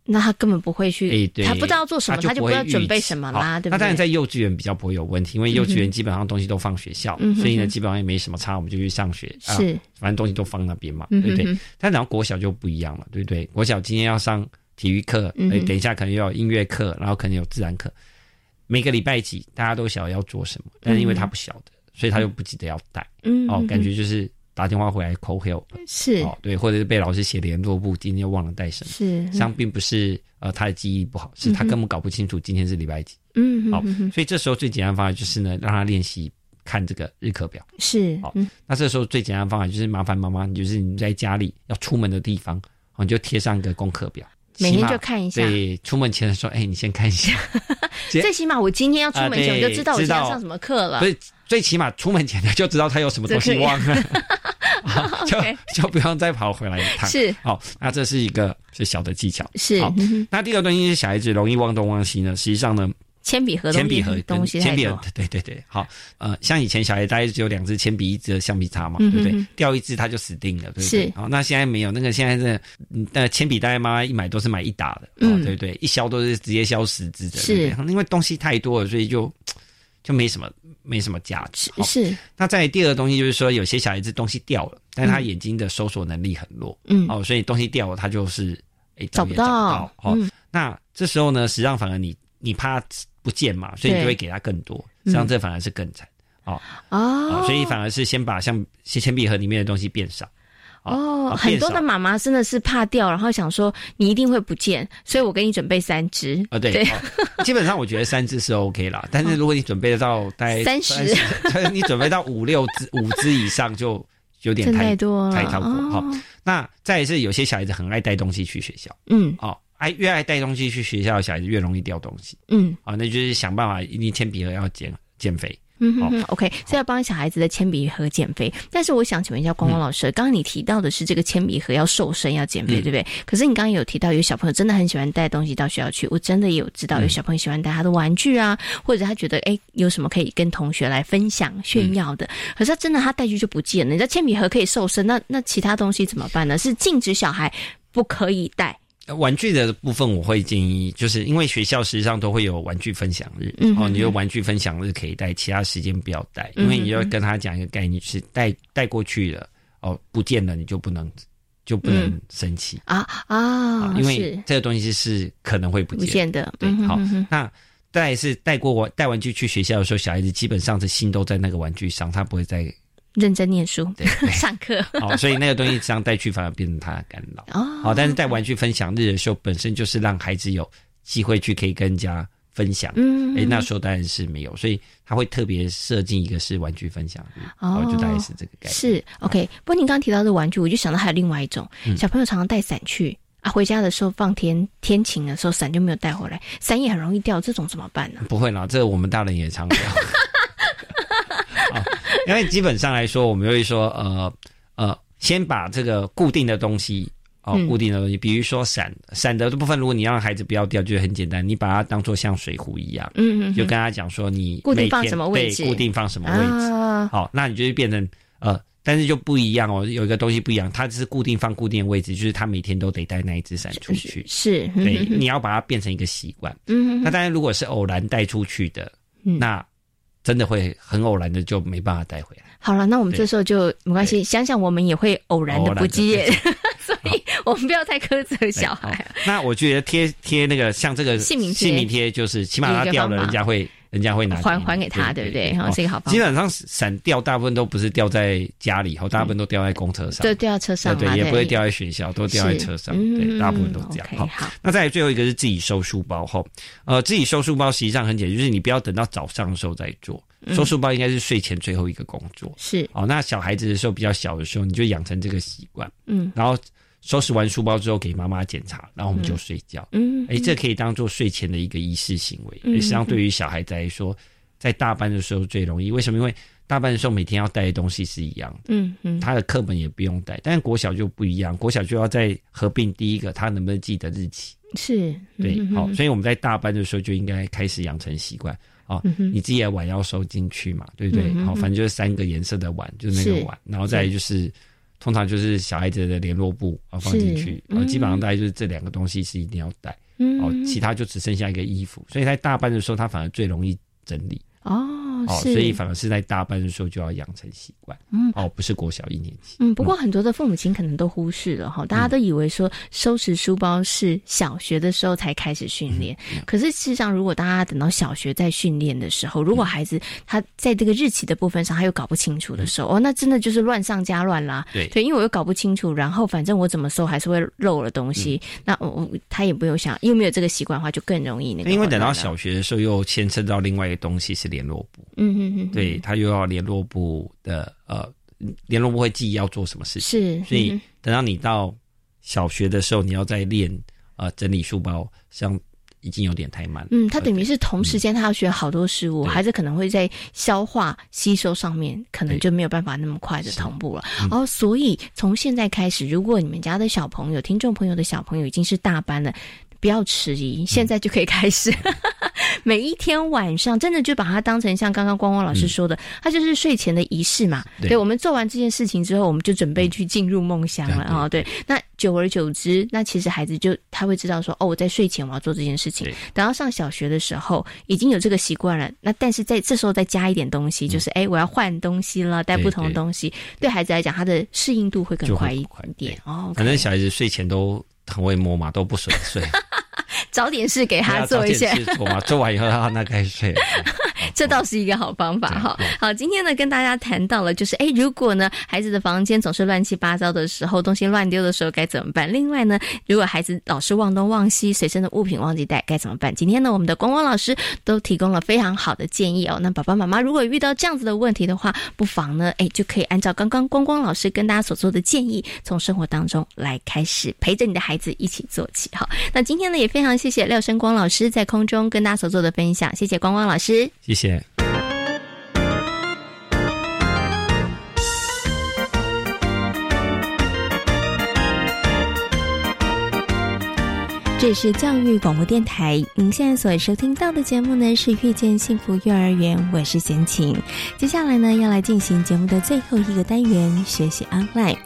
那他根本不会去，哎，对，他不知道做什么，他就不知道准备什么啦，对不对？那当然，在幼稚园比较不会有问题，因为幼稚园基本上东西都放学校，嗯所以呢，基本上也没什么差，我们就去上学。啊是反正东西都放那边嘛，对不对？但然后国小就不一样了，对不对？国小今天要上体育课，哎，等一下可能又有音乐课，然后可能有自然课，每个礼拜几大家都晓得要做什么，但是因为他不晓得，所以他就不记得要带。哦嗯哦，感觉就是打电话回来 call help，是。哦，对，或者是被老师写联络簿，今天又忘了带什么，是。实际上并不是呃他的记忆不好，是他根本搞不清楚今天是礼拜几。好嗯哼哼哼，所以这时候最简单的方法就是呢，让他练习看这个日课表。是好嗯。那这时候最简单的方法就是麻烦妈妈，你就是你在家里要出门的地方，哦，你就贴上一个功课表，每天就看一下所以，出门前说，哎，你先看一下。[LAUGHS] 最起码我今天要出门前我就知道我今天要上什么课了所以，最起码出门前呢就知道他有什么东西忘了，好 [LAUGHS] [LAUGHS] 就就不用再跑回来一趟。是好，那这是一个是小的技巧。是好，那第二个东西是小孩子容易忘东忘西呢，实际上呢。铅笔盒铅笔盒东西铅笔盒，对对对，好，呃，像以前小孩大概只有两支铅笔，一支橡皮擦嘛，嗯对不对？掉一支他就死定了，对不是。对？好，那现在没有，那个现在是，嗯那铅笔大概妈妈一买都是买一打的，哦嗯，对不对？一削都是直接削十支的，是。因为东西太多了，所以就就没什么没什么价值。哦。是。那在第二个东西就是说，有些小孩子东西掉了，但是他嗯眼睛的搜索能力很弱，嗯。哦，所以东西掉了，他就是哎找不也找不到到，哦。嗯，那这时候呢，实际上反而你你怕不见嘛，所以你就会给他更多，实际上这反而是更惨。哦哦哦，所以反而是先把像铅笔盒里面的东西变少。哦，啊很多的妈妈真的是怕掉，然后想说你一定会不见，所以我给你准备三支。啊，对，哦基本上我觉得三支是 OK 啦，[LAUGHS] 但是如果你准备到大概30 30你准备到五六支、[LAUGHS] 五支以上就有点太太多了太超过。好、哦那再来是有些小孩子很爱带东西去学校，嗯哦，爱越爱带东西去学校的小孩子越容易掉东西，嗯啊、那就是想办法，一定铅笔盒要减减肥。嗯哼哼，OK，是要帮小孩子的铅笔盒减肥。但是我想请问一下光光老师，刚刚你提到的是这个铅笔盒要瘦身要减肥，嗯对不对？可是你刚刚有提到有小朋友真的很喜欢带东西到学校去，我真的也有知道有小朋友喜欢带他的玩具啊，或者他觉得哎有什么可以跟同学来分享炫耀的，可是他真的他带去就不见了。你知道铅笔盒可以瘦身，那那其他东西怎么办呢？是禁止小孩不可以带。呃玩具的部分，我会建议，就是因为学校实际上都会有玩具分享日，哦，你有玩具分享日可以带，其他时间不要带，因为你要跟他讲一个概念，是带带过去了，哦，不见了你就不能就不能嗯。生气、啊啊，因为这个东西是可能会不见的对，好那再是带过玩带玩具去学校的时候，小孩子基本上是心都在那个玩具上，他不会再认真念书对对上课。好，所以那个东西这样带去反而变成他的干扰。哦好、但是带玩具分享日的时候，本身就是让孩子有机会去可以跟人家分享。嗯哎，那时候当然是没有，所以他会特别设计一个是玩具分享日，哦，就大概是这个概念。是 OK，不过您刚刚提到的玩具，我就想到还有另外一种，嗯小朋友常常带伞去啊，回家的时候放天天晴的时候，伞就没有带回来，伞也很容易掉，这种怎么办呢？不会啦，这个我们大人也常聊。[LAUGHS] 哦，因为基本上来说，我们会说，呃呃，先把这个固定的东西。哦，固定的东西，比如说伞，伞的部分，如果你让孩子不要掉，就很简单，你把它当做像水壶一样，嗯嗯，就跟他讲说，你固定放什么位置，固定放什么位置，好，那你就会变成呃，但是就不一样哦，有一个东西不一样，它是固定放固定的位置，就是他每天都得带那一只伞出去，是，对，你要把它变成一个习惯，嗯，那当然如果是偶然带出去的，那真的会很偶然的就没办法带回来。好了，那我们这时候就没关系，想想我们也会偶然的不接。[LAUGHS] 所以我们不要太苛责小孩。那我觉得贴贴那个像这个姓名贴。姓名贴，就是起码他掉了，人家会人家会拿还还给他，对不对？哈，是一个好。基本上伞掉大部分都不是掉在家里，后大部分都掉在公车上，对，掉在车上，对，也不会掉在学校，都掉在车上，对，大部分都这样。好，那再最后一个是自己收书包后，呃，自己收书包实际上很简单，就是你不要等到早上的时候再做。收书包应该是睡前最后一个工作，是哦。那小孩子的时候比较小的时候，你就养成这个习惯，嗯，然后。收拾完书包之后，给妈妈检查，然后我们就睡觉。嗯，哎，这可以当做睡前的一个仪式行为。实际上，对于小孩子来说，在大班的时候最容易。为什么？因为大班的时候每天要带的东西是一样的。嗯嗯，他的课本也不用带，但是国小就不一样。国小就要在合并第一个，他能不能记得日期？是对，好。所以我们在大班的时候就应该开始养成习惯啊。你自己的碗要收进去嘛，对不对？好，反正就是三个颜色的碗，就是那个碗，然后再就是。通常就是小孩子的联络簿啊放进去，啊，基本上大概就是这两个东西是一定要带，哦，其他就只剩下一个衣服，所以在大班的时候他反而最容易整理。哦，哦，所以反而是在大班的时候就要养成习惯，嗯，哦，不是国小一年级，嗯，不过很多的父母亲可能都忽视了哈，大家都以为说收拾书包是小学的时候才开始训练，可是事实上，如果大家等到小学在训练的时候，如果孩子他在这个日期的部分上他又搞不清楚的时候，哦，那真的就是乱上加乱啦，对，对，因为我又搞不清楚，然后反正我怎么收还是会漏了东西，那我他也不用想，又没有这个习惯的话，就更容易那个，因为等到小学的时候又牵扯到另外一个东西是联络簿，嗯。嗯嗯，对他又要联络部的呃，联络部会记要做什么事情，是，所以等到你到小学的时候，你要再练呃整理书包，像已经有点太慢。嗯，他等于是同时间他要学好多事物，孩子可能会在消化吸收上面，可能就没有办法那么快的同步了。哦，所以从现在开始，如果你们家的小朋友、听众朋友的小朋友已经是大班了。不要迟疑，现在就可以开始。[LAUGHS] 每一天晚上，真的就把它当成像刚刚光光老师说的，它就是睡前的仪式嘛。对，我们做完这件事情之后，我们就准备去进入梦乡了啊。对，那久而久之，那其实孩子就他会知道说，哦，我在睡前我要做这件事情。等到上小学的时候，已经有这个习惯了。那但是在这时候再加一点东西，就是哎，我要换东西了，带不同的东西，对孩子来讲，他的适应度会更快一点。哦，反正小孩子睡前都。很会摸嘛，都不睡睡，[LAUGHS] 找点事给他做一下。做嘛，[LAUGHS] 做完以后他那该睡。[LAUGHS] 这倒是一个好方法哈。好，今天呢跟大家谈到了，就是哎，如果呢孩子的房间总是乱七八糟的时候，东西乱丢的时候该怎么办？另外呢，如果孩子老是忘东忘西，随身的物品忘记带该怎么办？今天呢，我们的光光老师都提供了非常好的建议哦。那爸爸妈妈如果遇到这样子的问题的话，不妨呢，哎，就可以按照刚刚光光老师跟大家所做的建议，从生活当中来开始陪着你的孩子一起做起。好，那今天呢也非常谢谢廖生光老师在空中跟大家所做的分享，谢谢光光老师，谢谢。这是教育广播电台，您现在所收听到的节目呢是遇见幸福幼儿园，我是贤琴。接下来呢要来进行节目的最后一个单元，学习 online。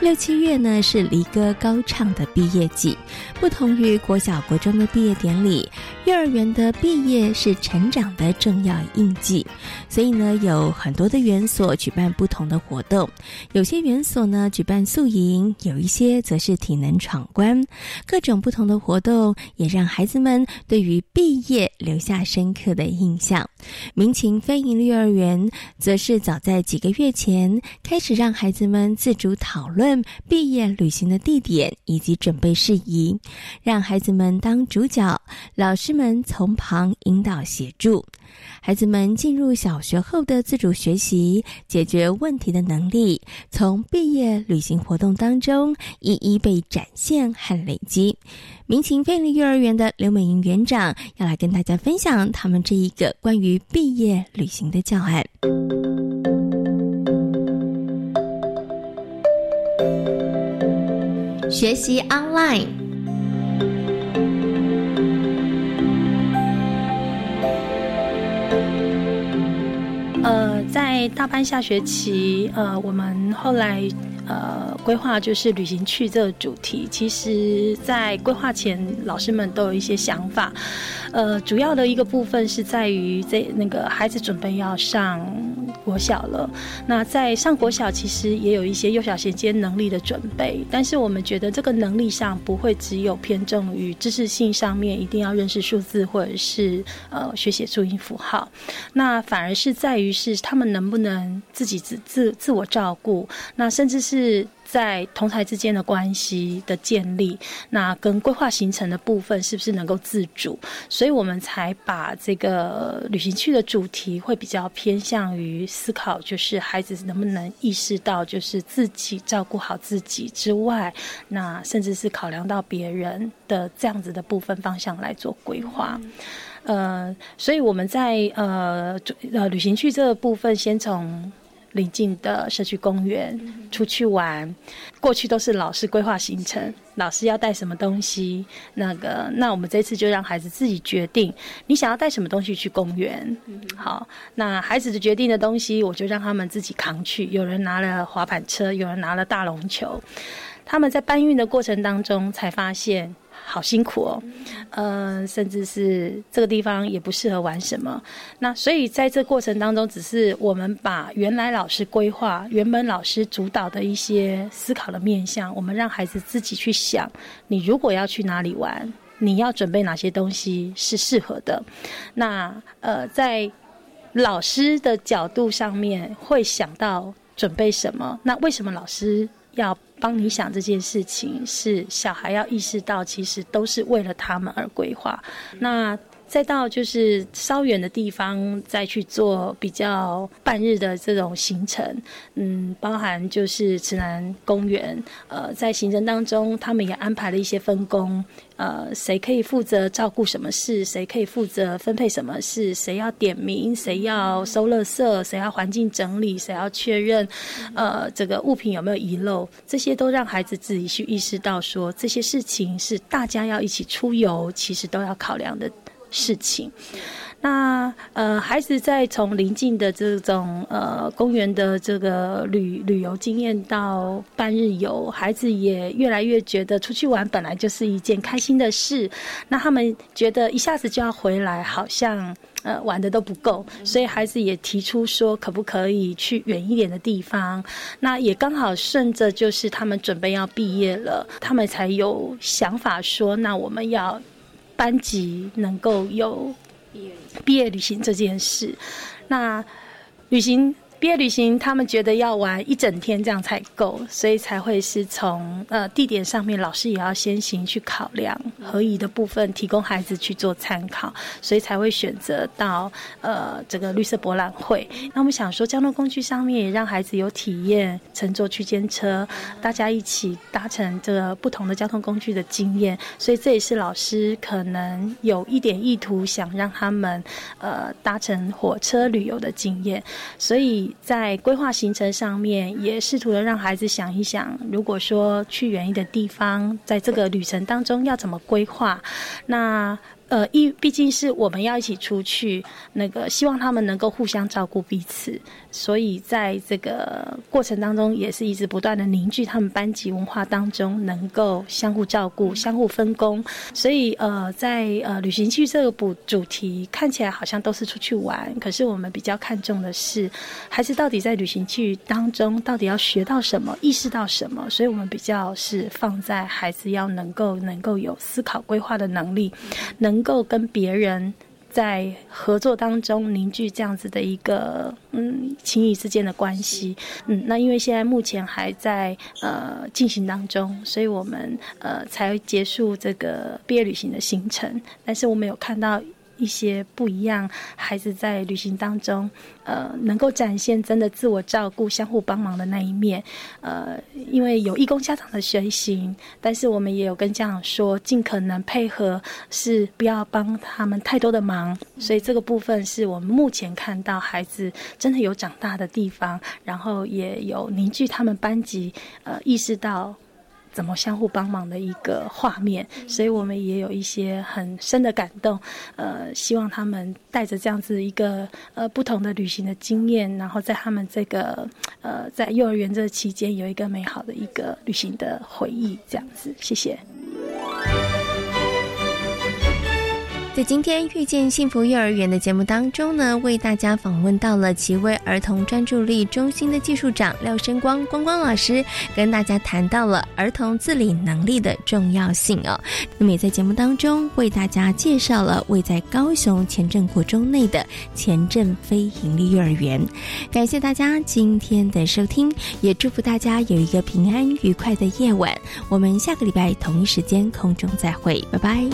六七月呢是离歌高唱的毕业季，不同于国小国中的毕业典礼，幼儿园的毕业是成长的重要印记，所以呢有很多的园所举办不同的活动，有些园所呢举办宿营，有一些则是体能闯关，各种不同的活动也让孩子们对于毕业留下深刻的印象。民情非营幼儿园则是早在几个月前开始让孩子们自主讨论。毕业旅行的地点以及准备事宜，让孩子们当主角，老师们从旁引导协助。孩子们进入小学后的自主学习、解决问题的能力，从毕业旅行活动当中一一被展现和累积。民情飞利幼儿园的刘美莹园长要来跟大家分享他们这一个关于毕业旅行的教案。学习 online。呃，在大班下学期，呃，我们后来。呃，规划就是旅行去这个主题。其实，在规划前，老师们都有一些想法。呃，主要的一个部分是在于这那个孩子准备要上国小了。那在上国小，其实也有一些幼小衔接能力的准备。但是我们觉得这个能力上不会只有偏重于知识性上面，一定要认识数字或者是呃学写注音符号。那反而是在于是他们能不能自己自自自我照顾。那甚至是。是在同台之间的关系的建立，那跟规划行程的部分是不是能够自主？所以我们才把这个旅行区的主题会比较偏向于思考，就是孩子能不能意识到，就是自己照顾好自己之外，那甚至是考量到别人的这样子的部分方向来做规划。呃，所以我们在呃呃旅行区这个部分，先从。临近的社区公园出去玩，过去都是老师规划行程，老师要带什么东西，那个那我们这次就让孩子自己决定，你想要带什么东西去公园。好，那孩子的决定的东西，我就让他们自己扛去。有人拿了滑板车，有人拿了大龙球，他们在搬运的过程当中才发现。好辛苦哦，呃，甚至是这个地方也不适合玩什么。那所以在这过程当中，只是我们把原来老师规划、原本老师主导的一些思考的面向，我们让孩子自己去想：你如果要去哪里玩，你要准备哪些东西是适合的。那呃，在老师的角度上面会想到准备什么？那为什么老师要？帮你想这件事情，是小孩要意识到，其实都是为了他们而规划。那。再到就是稍远的地方，再去做比较半日的这种行程，嗯，包含就是池南公园，呃，在行程当中，他们也安排了一些分工，呃，谁可以负责照顾什么事，谁可以负责分配什么事，谁要点名，谁要收垃圾，谁要环境整理，谁要确认，呃，这个物品有没有遗漏，这些都让孩子自己去意识到，说这些事情是大家要一起出游，其实都要考量的。事情，那呃，孩子在从临近的这种呃公园的这个旅旅游经验到半日游，孩子也越来越觉得出去玩本来就是一件开心的事。那他们觉得一下子就要回来，好像呃玩的都不够，所以孩子也提出说，可不可以去远一点的地方？那也刚好顺着就是他们准备要毕业了，他们才有想法说，那我们要。班级能够有毕业旅行这件事，那旅行。毕业旅行，他们觉得要玩一整天这样才够，所以才会是从呃地点上面，老师也要先行去考量合宜的部分，提供孩子去做参考，所以才会选择到呃这个绿色博览会。那我们想说，交通工具上面也让孩子有体验乘坐区间车，大家一起搭乘这个不同的交通工具的经验，所以这也是老师可能有一点意图，想让他们呃搭乘火车旅游的经验，所以。在规划行程上面，也试图的让孩子想一想，如果说去远一点地方，在这个旅程当中要怎么规划？那。呃，一毕竟是我们要一起出去，那个希望他们能够互相照顾彼此，所以在这个过程当中，也是一直不断的凝聚他们班级文化当中能够相互照顾、相互分工。所以呃，在呃旅行去这个主主题看起来好像都是出去玩，可是我们比较看重的是孩子到底在旅行去当中到底要学到什么、意识到什么，所以我们比较是放在孩子要能够能够有思考规划的能力，能够跟别人在合作当中凝聚这样子的一个嗯情谊之间的关系，嗯，那因为现在目前还在呃进行当中，所以我们呃才结束这个毕业旅行的行程，但是我们有看到。一些不一样，孩子在旅行当中，呃，能够展现真的自我照顾、相互帮忙的那一面。呃，因为有义工家长的随行，但是我们也有跟家长说，尽可能配合，是不要帮他们太多的忙。所以这个部分是我们目前看到孩子真的有长大的地方，然后也有凝聚他们班级，呃，意识到。怎么相互帮忙的一个画面，所以我们也有一些很深的感动。呃，希望他们带着这样子一个呃不同的旅行的经验，然后在他们这个呃在幼儿园这期间有一个美好的一个旅行的回忆，这样子。谢谢。在今天遇见幸福幼儿园的节目当中呢，为大家访问到了奇威儿童专注力中心的技术长廖生光光光老师，跟大家谈到了儿童自理能力的重要性哦。那么也在节目当中为大家介绍了位在高雄前镇国中内的前镇非营利幼儿园。感谢大家今天的收听，也祝福大家有一个平安愉快的夜晚。我们下个礼拜同一时间空中再会，拜拜。